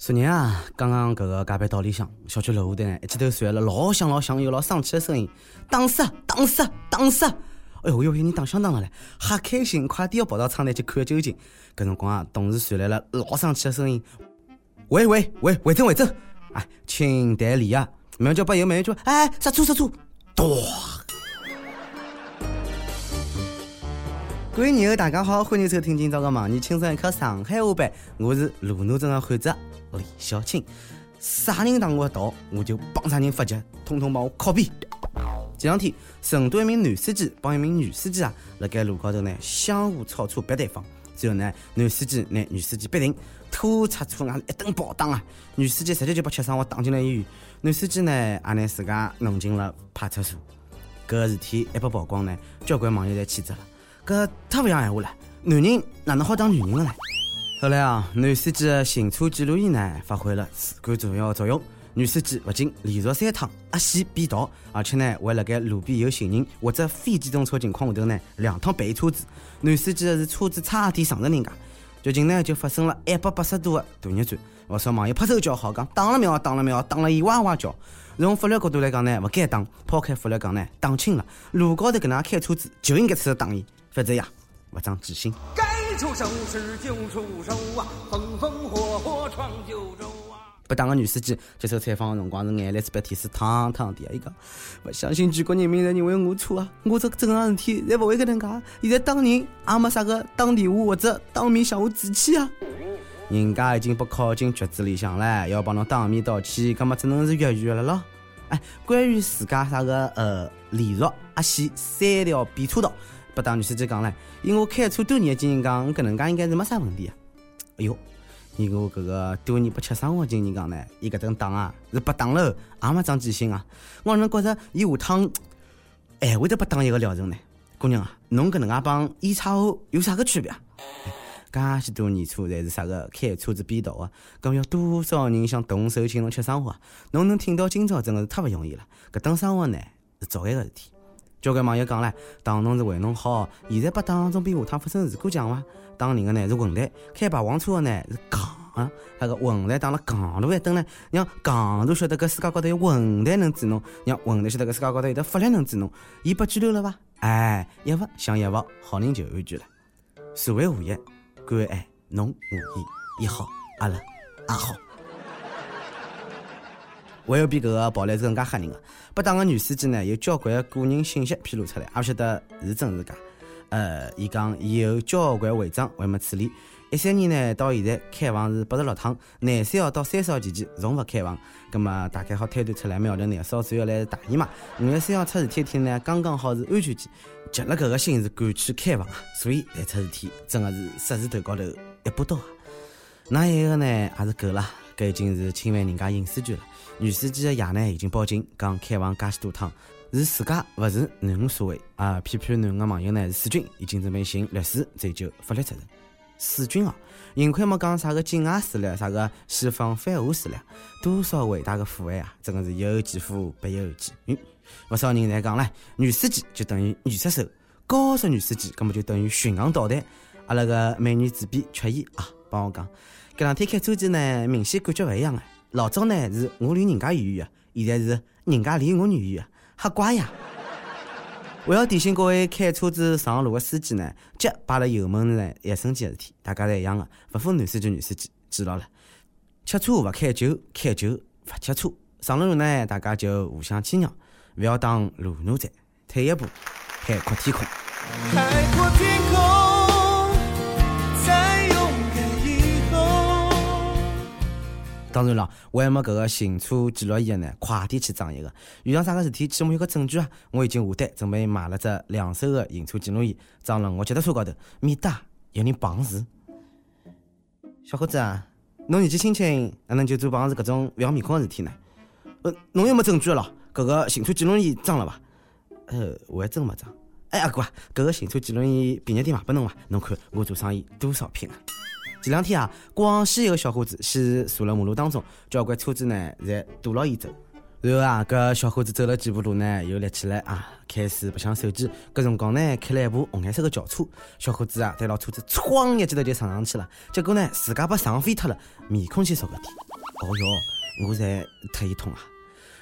昨日啊，刚刚搿个加班到里向小区楼下头呢，一记头传来了老响老响又老生气的声音，打死打死打死！哎呦，有人打响打了嘞，哈开心，快点要跑到窗台去看究竟。搿辰光啊，同时传来了老生气的声音，喂喂喂，回正回正！哎，请代理啊，慢叫把油慢叫，哎，刹车刹车，咚！各位友大家好，欢迎收听今朝个《盲人轻松一刻上海话版》，我是路怒症的患者李小青。啥人挡我道，我就帮啥人发脚，统统帮我拷贝。前两天，成都一名男司机帮一名女司机啊，辣盖路高头呢相互超车逼对方，最后呢，男司机拿女司机逼停，拖出车外一顿暴打啊，女司机直接就被切伤，我打进了医院。男司机呢也拿自家弄进了派出所。搿事体一被曝光呢，交关网友侪谴责了。搿太勿像闲话了，男人哪能好当女人了呢？后来啊，男司机的行车记录仪呢发挥了至关重要的作用。女司机不仅连续三趟压线变道，而且呢还辣盖路边有行人或者非机动车情况下头呢两趟背车子。男司机的是车子差点撞着人家，剧情呢就发生了一百八十度的大逆转。不少网友拍手叫好，讲打了没打了没打了伊哇哇叫。从法律角度来讲呢，不该打。抛开法律讲呢，打轻了。路高头搿能介开车子就应该出来打伊。否则呀，不长记性。出手时就出手啊，风风火火闯九州啊！不当个女司机接受采访的辰光是眼泪是被天水淌淌的。伊讲，不相信全国人民侪认为我错啊！我这正常事体侪不会搿能介。现在打人也没啥个打电话或者当面向我致歉啊！人家已经被考进局子里向了，要帮侬当面道歉，搿么只能是粤语了咯。哎，关于自家啥个呃连续压线三条变车道。不当女司机讲唻，以我开车多年经验讲，搿能介应该是没啥问题啊。哎哟，以我搿个多年不吃生活经验讲呢，伊搿顿打啊是不打了，也没长记性啊。我哪能觉着伊下趟还会得不打一个疗程呢？姑娘啊，侬搿能介帮烟叉后有啥个区别啊？介许多年初侪是啥个开车子变道啊？搿要多少人想动手请侬吃生活？侬能挺到今朝真的是太勿容易了。搿等生活呢是早晚个事体。交关网友讲唻，打侬是为侬好，现在不打总比下趟发生事故强伐？打人的呢是混蛋，开霸王车的呢是戆啊！那个混蛋打了戆路一等呢，让戆路晓得搿世界高头有混蛋能治侬，让混蛋晓得搿世界高头有得法律能治侬，伊被拘留了伐？哎，一罚想一罚，好人就安全了。社会和谐，关爱侬我伊，伊好，阿拉也好。还有比搿个暴力是更加吓人的，不当个女司机呢，有交关个人信息披露出来，也勿晓得是真是假。呃，伊讲伊有交关违章还没处理，一三年呢到现在开房是八十六趟，廿三号到三十号期间从勿开房，葛么大概好推断出来，苗头廿四号主要来大姨妈，五月三号出事体天呢刚刚好是安全期，急了搿个心是赶去开房，所以才出事体，真的是十字头高头一把刀啊！那一个呢也是够了。搿已经是侵犯人家隐私权了。女司机的爷呢已经报警，讲开房介许多趟，是自家勿是囡恩所为啊。批判囡恩的网友呢是水军，已经准备寻律师追究法律责任。水军啊，幸亏没讲啥个境外势力，啥个西方反华势力，多少伟大的父爱啊！真的是有其父必有其女。不少人在讲唻，女司机就等于女杀手，高速女司机根本就等于巡航导弹。阿拉个美女主编曲艺啊，帮我讲。搿两天开车子呢，明显感觉勿一样啊。老早呢是我离人家远远啊，现在是人家离我远远啊，吓怪呀！我要提醒各位开车子上路的司机呢，脚摆了油门呢，一瞬间的事体，大家侪一样的，勿分男司机女司机，记牢了。吃车勿开酒，开酒勿吃车。上了路呢，大家就互相谦让，勿要当路怒仔，退一步，海阔天空。海阔天空。当然了，我还没搿个行车记录仪呢，快点去装一个。遇上啥个事体，起码有个证据啊！我已经下单准备买了只两手的行车记录仪，装了我脚踏车高头，免得有人碰瓷。小伙子啊，侬年纪轻轻，哪能就做碰瓷搿种不要面孔的事体呢？呃，侬又没证据了，搿个行车记录仪装了伐？呃，我还真没装。哎，阿哥，搿个行车记录仪便宜点卖拨侬伐？侬看我做生意多少拼啊！前两天啊，广西一个小伙子先坐了马路当中，交关车子呢在堵牢伊走。然后啊，搿小伙子走了几步路呢，又立起来啊，开始白相手机。搿辰光呢，开了一部红颜色的轿车，小伙子啊，对牢车子，哐一记头就撞上去了。结果呢，自家被撞飞脱了，面孔先朝个地。哦哟，我才特一痛啊！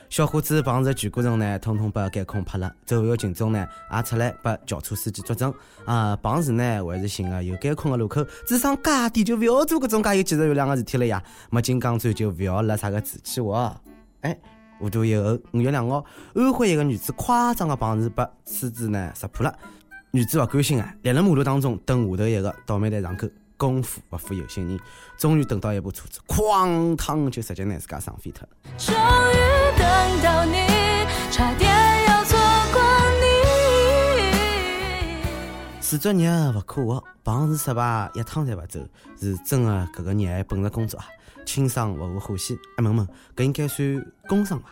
小伙子碰着全过程呢，统统把监控拍了，周围群众呢也出来把轿车司机作证啊。碰时呢还是寻个有监控的路口，智商介低就不要做搿种介有技术含量的事体了呀！没金刚钻就不要勒啥个瓷器活。哎，糊涂以后五月两号，安徽一个女子夸张的碰瓷被车子呢识破了。女子勿甘心啊，立辣马路当中等下头一个倒霉蛋上钩。功夫不负有心人，终于等到一部车子，哐当就直接拿自家撞飞脱了。终于等到你，差点要错过你。事作孽不可活，碰瓷失败一趟侪不走，是真的搿个热爱本职工作啊，轻伤不无欢喜。哎，问问，搿应该算工伤伐？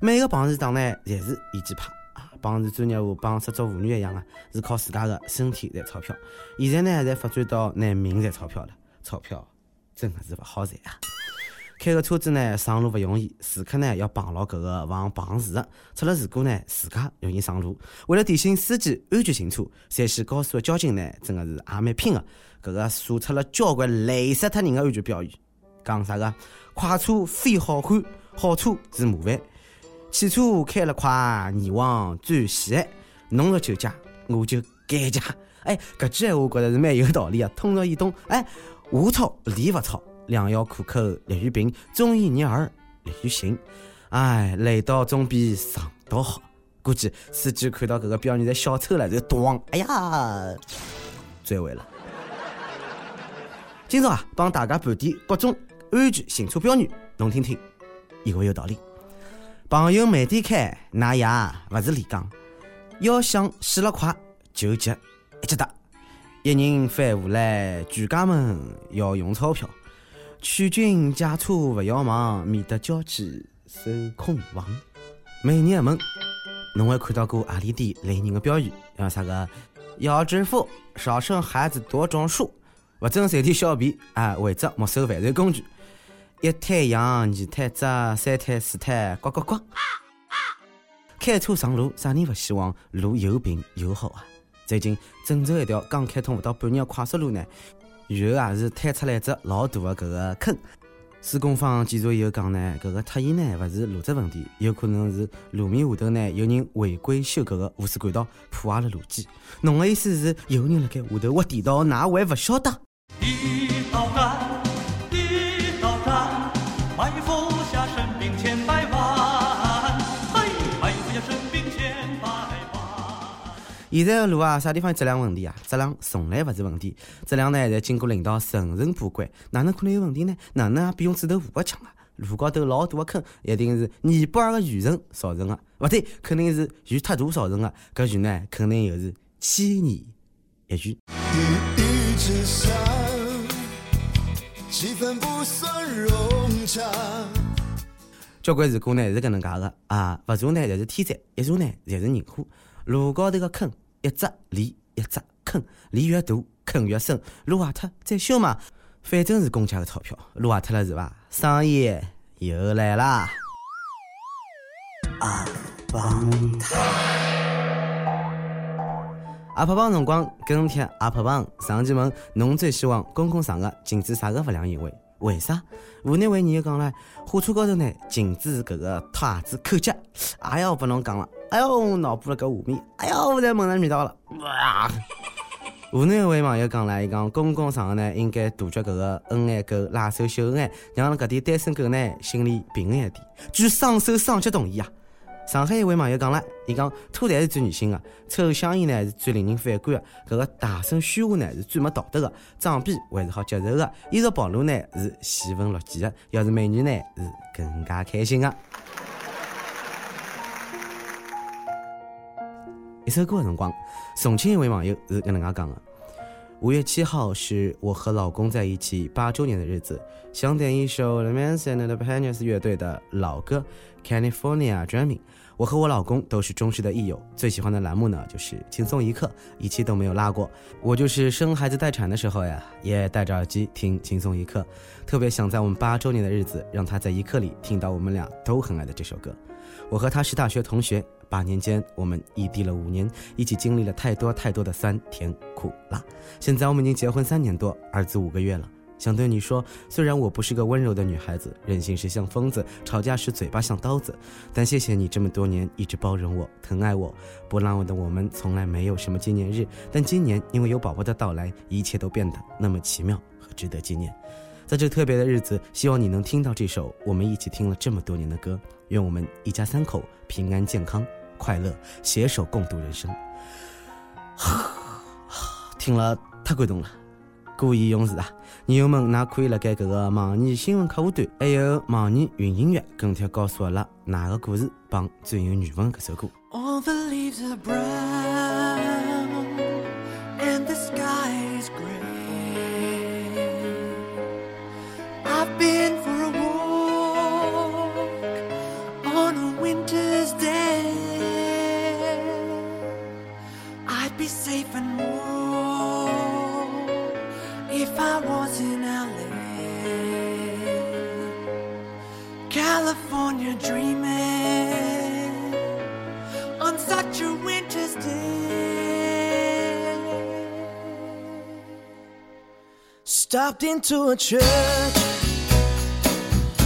每个碰瓷党呢，侪是演技派。帮是专业户，帮失足妇女一样啊，是靠自家的身体赚钞票。现在呢，侪发展到拿命赚钞票了，钞票真的是不好赚啊！开个车子呢，上路不容易，时刻呢要绑牢搿个防碰瓷的，出了事故呢，自家容易上路。为了提醒司机安全行车，山西高速的交警呢，真的是也蛮拼的，搿个竖出了交关雷死脱人的安全标语，讲啥个？快车非好汉，好车是麻烦。汽车开了快，你往转西，侬若酒驾，我就改驾。哎，搿句闲话觉着是蛮有道理啊，通俗易懂。哎，我操，理勿糙，良药苦口利于病，忠言逆耳利于行。哎，累到总比上到好。估计司机看到搿个标语在小丑了，就咣，哎呀，追尾了。今朝啊，帮大家盘点各种安全行车标语，侬听听，有勿有道理？朋友慢点开，那也勿是李刚。要想死了快，就急一记得。一人翻下来，全家门要用钞票。劝君驾车勿要忙，免得娇妻守空房。每日问，侬还看到过阿里点雷人的标语？像啥个要致富，少生孩子多种树，勿准随地小便啊，违者没收犯罪工具。一胎羊，二滩杂，三胎四胎，呱呱呱！开车上路，啥人不希望路又平又好啊？最近郑州一条刚开通不到半年的快速路呢，然后也是探出来一只老大的搿个坑。施工方检查以后讲呢，搿个塌陷呢勿是路质问题，有可能是路面下头呢有人违规修搿个污水管道，破坏了路基。侬的意思是有人辣盖下头挖地道，㑚还勿晓得？现在的路啊，啥地方有质量问题啊？质量从来勿是问题，质量呢，侪经过领导层层把关，哪能可能有问题呢？哪能也比用指头糊个强啊？路高头老大个坑，一定是尼泊尔个雨神造成的，勿对，肯定是雨太大造成的。搿雨呢，肯定又是千年一遇。交关事故呢是搿能介个啊，勿查呢侪是天灾，一查呢侪是人祸。路高头个坑，一只离一只坑，离越大，坑越深。路坏脱再修嘛，反正是公家的钞票。路坏脱了是伐？生意又来啦！阿胖汤，阿胖胖辰光跟帖阿胖胖上期问侬最希望公共场合禁止啥个不良行为？为啥？湖南卫视又讲了，火车高头呢禁止搿个脱鞋子、口脚。哎呀，不能讲了。哎哟，脑补了搿画面。哎哟，我在蒙上味道了。哇！无奈位网友讲了，伊讲公共场合呢应该杜绝搿个恩爱狗拉手秀恩爱，让搿点单身狗呢心里平安一点。据双手双脚同意啊！上海一位网友讲了，伊讲吐痰是最女性的，抽香烟呢是最令人反感的，搿个大声喧哗呢是最没道德的，装逼还是好接受的，衣着暴露呢是喜闻乐见的，要是美女呢是更加开心的。一首歌的辰光，重庆一位网友是搿能介讲的：五月七号是我和老公在一起八周年的日子，想点一首 The Manson and Pioneers 乐队的老歌《California Dreaming》。我和我老公都是忠实的益友，最喜欢的栏目呢就是轻松一刻，一期都没有落过。我就是生孩子待产的时候呀，也戴着耳机听轻松一刻，特别想在我们八周年的日子，让他在一刻里听到我们俩都很爱的这首歌。我和他是大学同学，八年间我们异地了五年，一起经历了太多太多的酸甜苦辣。现在我们已经结婚三年多，儿子五个月了。想对你说，虽然我不是个温柔的女孩子，任性时像疯子，吵架时嘴巴像刀子，但谢谢你这么多年一直包容我、疼爱我。波浪纹的我们从来没有什么纪念日，但今年因为有宝宝的到来，一切都变得那么奇妙和值得纪念。在这特别的日子，希望你能听到这首我们一起听了这么多年的歌。愿我们一家三口平安健康、快乐，携手共度人生。听了太感动了。故意用词啊！女友们，那可以了该搿个网易新闻客户端，还有网易云音乐跟帖告诉阿拉哪个故事帮最有缘分搿首歌。Stopped into a church,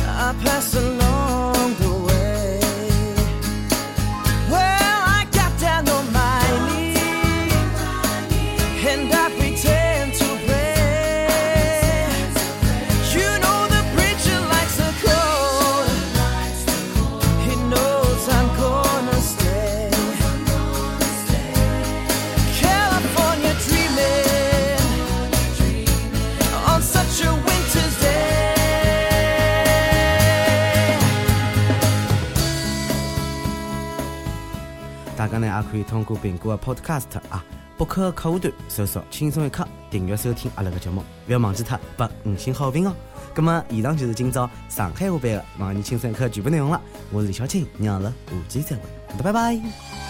I passed along 通过苹果的 Podcast 啊博客客户端搜索“轻松一刻”，订阅收听阿拉个节目，不要忘记它拨五星好评哦。那么以上就是今朝上海话版的网易轻松一刻全部内容了。我是李小青，让阿拉下期再会，拜拜。